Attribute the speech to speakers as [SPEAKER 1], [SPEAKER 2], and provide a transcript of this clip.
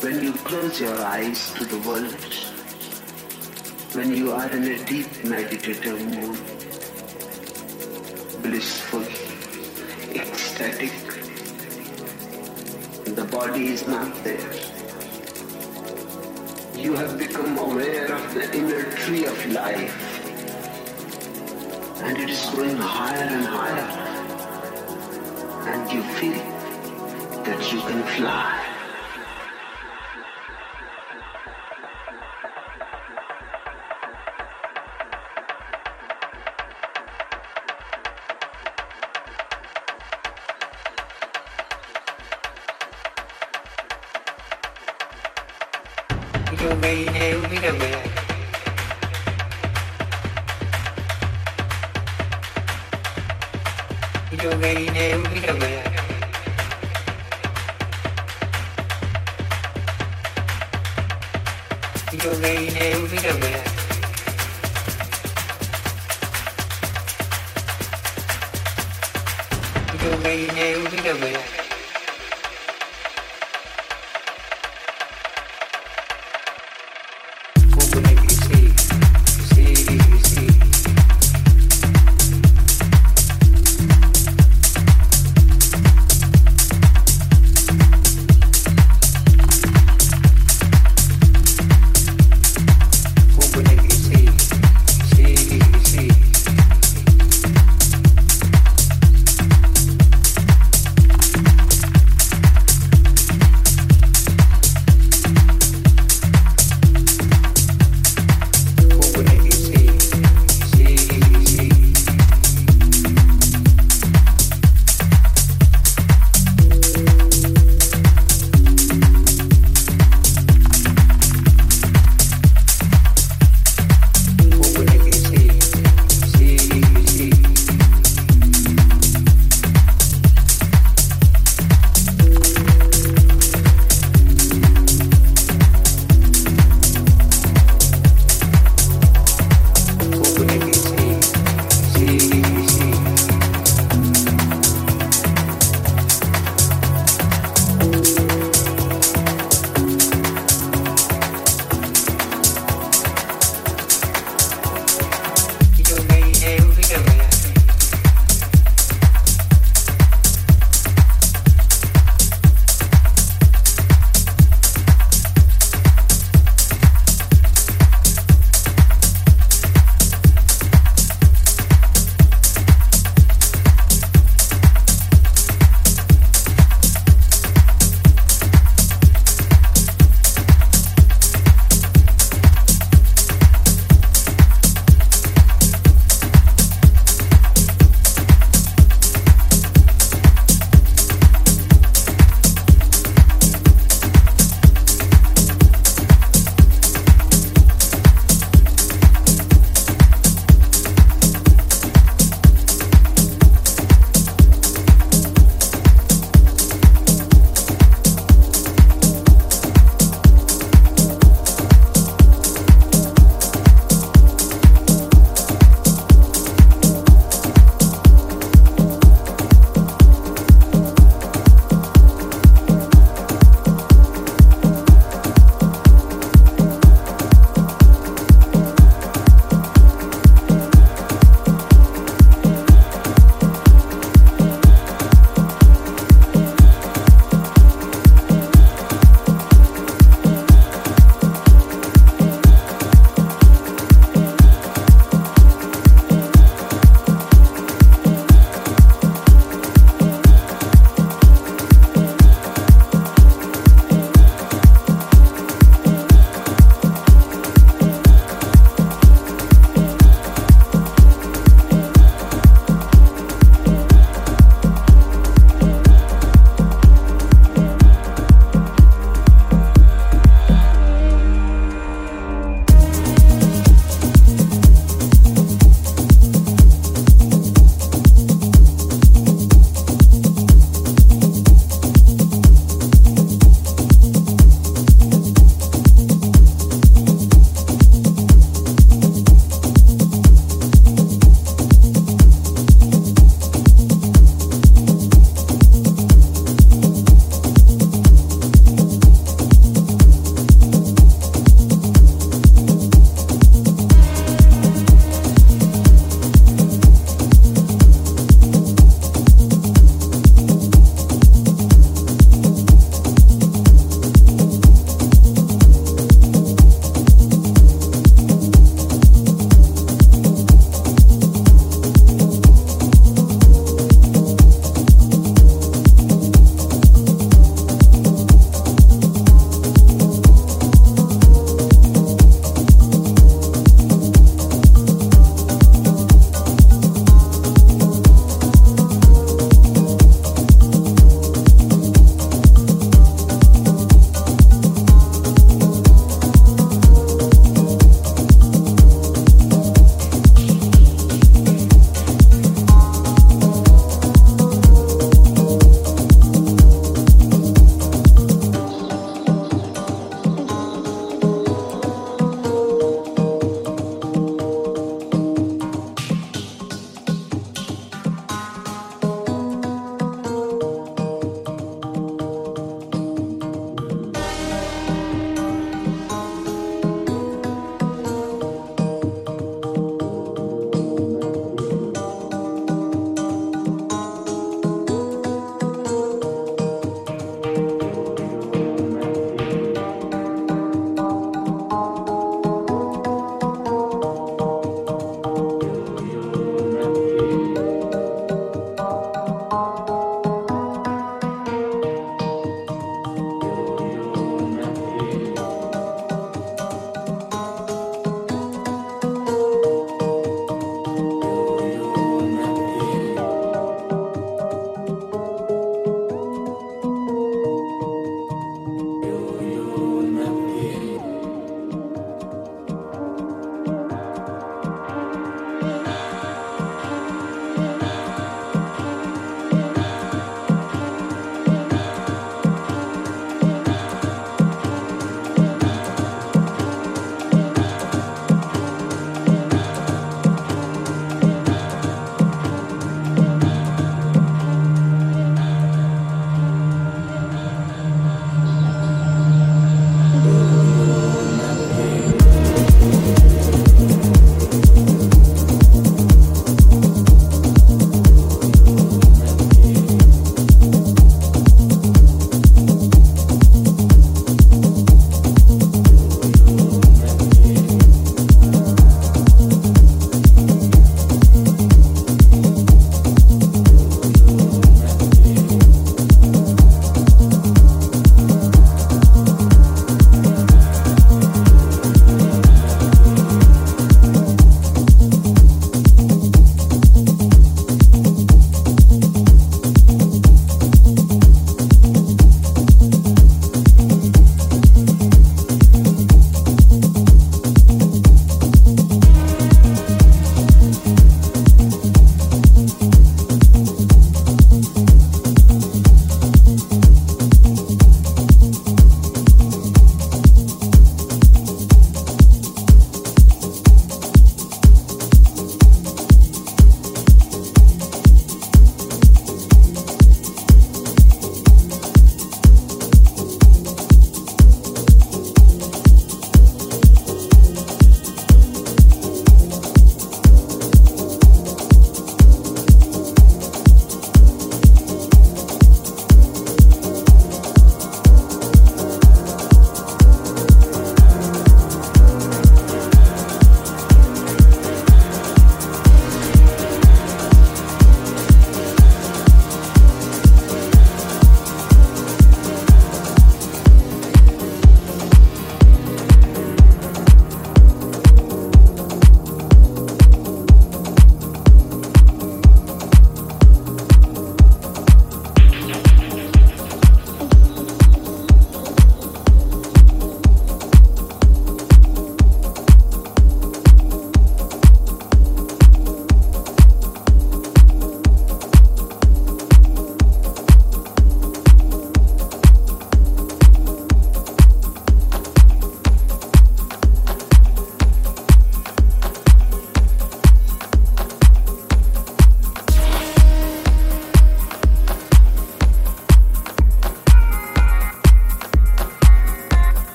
[SPEAKER 1] When you close your eyes to the world, when you are in a deep meditative mood, blissful, ecstatic, the body is not there. You have become aware of the inner tree of life, and it is growing higher and higher, and you feel that you can fly.